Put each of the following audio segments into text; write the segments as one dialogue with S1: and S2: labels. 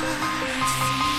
S1: far, far.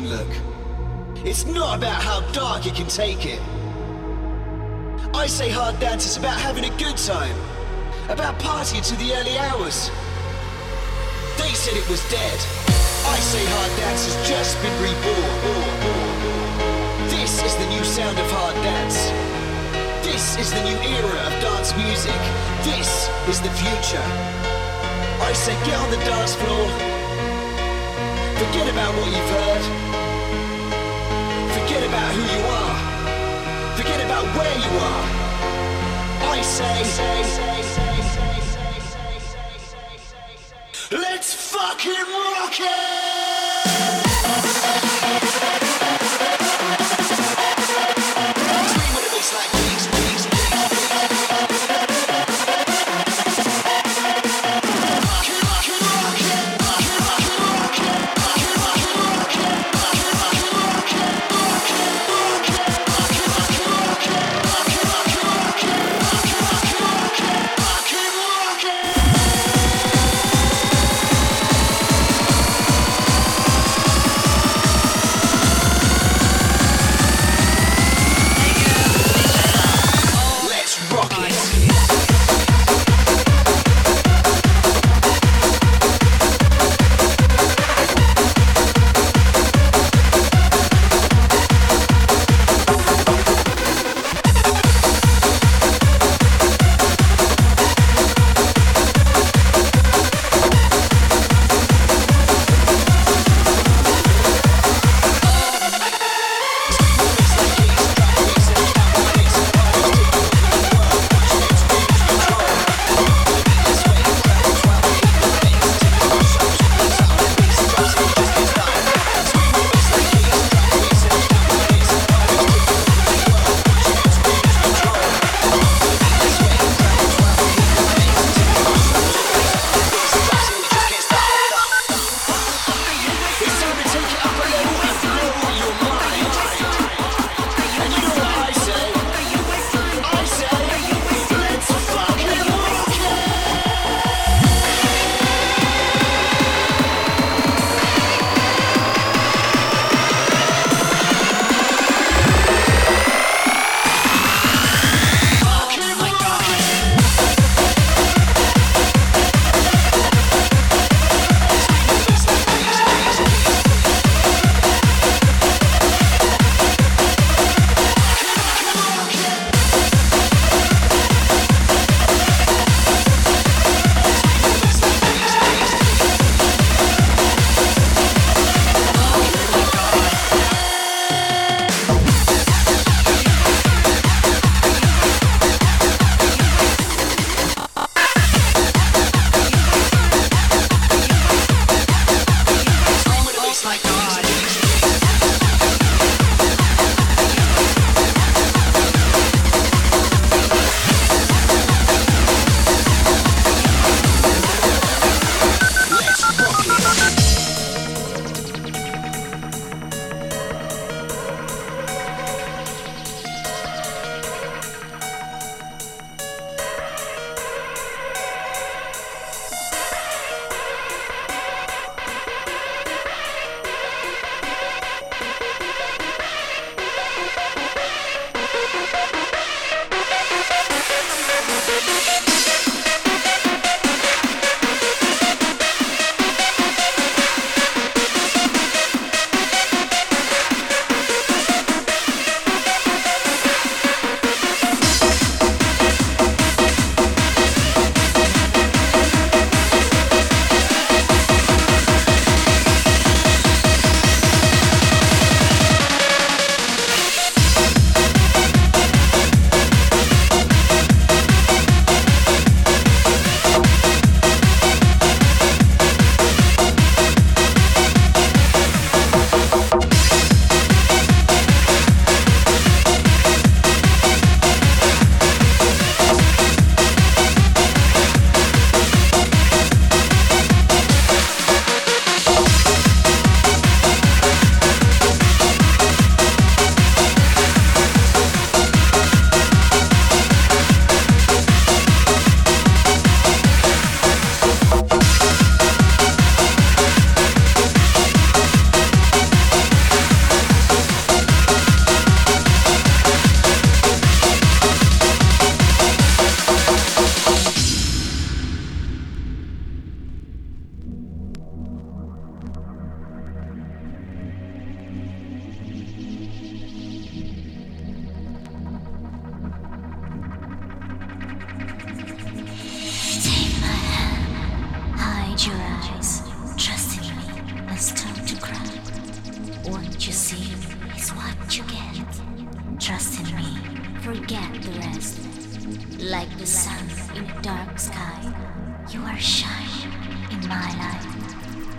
S1: Can look. It's not about how dark you can take it. I say hard dance is about having a good time, about partying to the early hours. They said it was dead. I say hard dance has just been reborn. This is the new sound of hard dance. This is the new era of dance music. This is the future. I say get on the dance floor. Forget about what you've heard. Forget about who you are. Forget about where you are. I say, let's fucking rock it!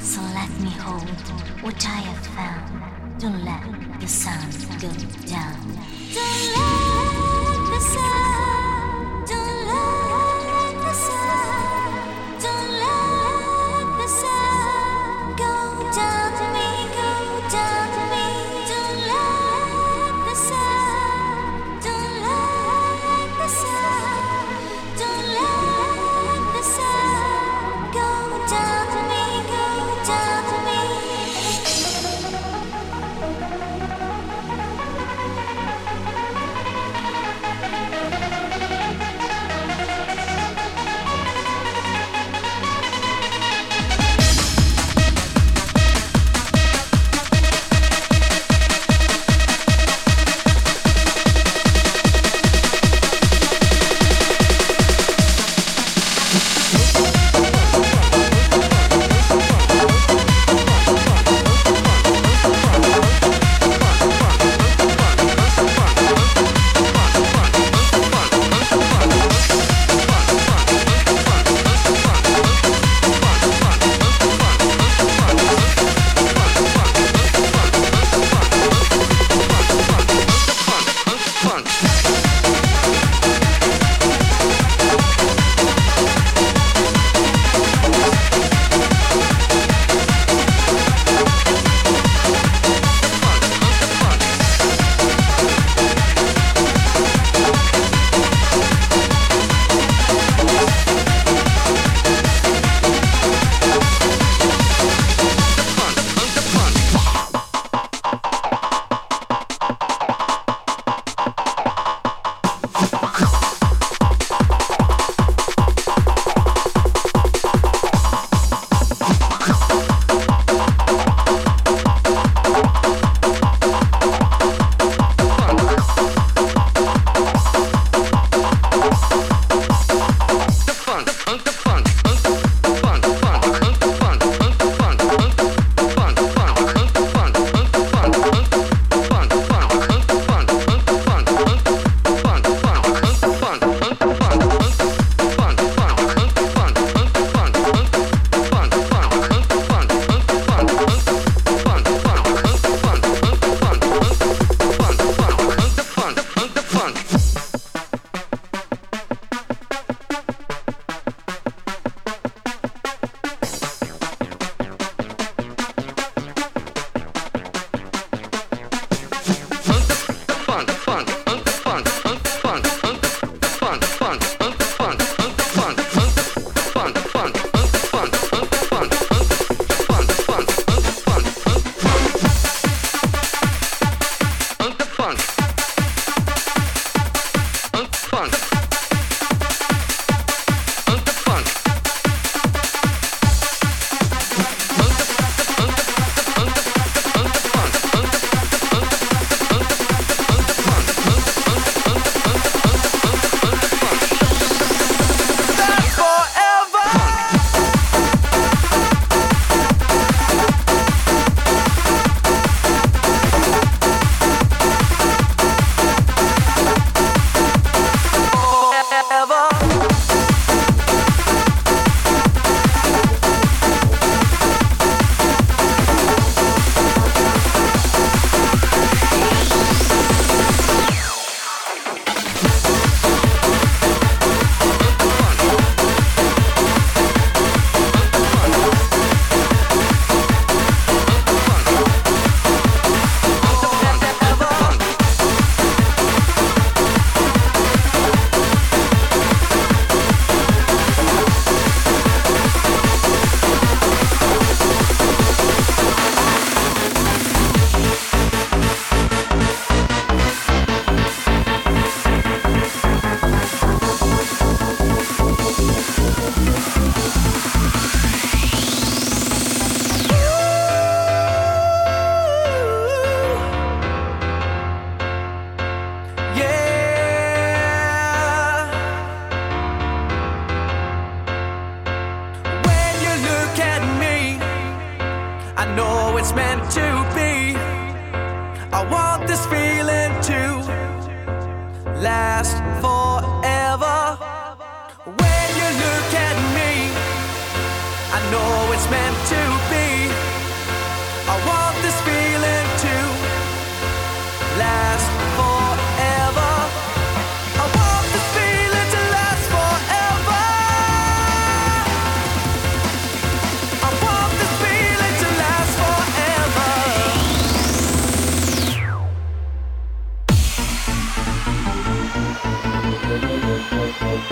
S2: So let me hold what I have found. Don't let the sun go down. Don't let the sun.
S3: Música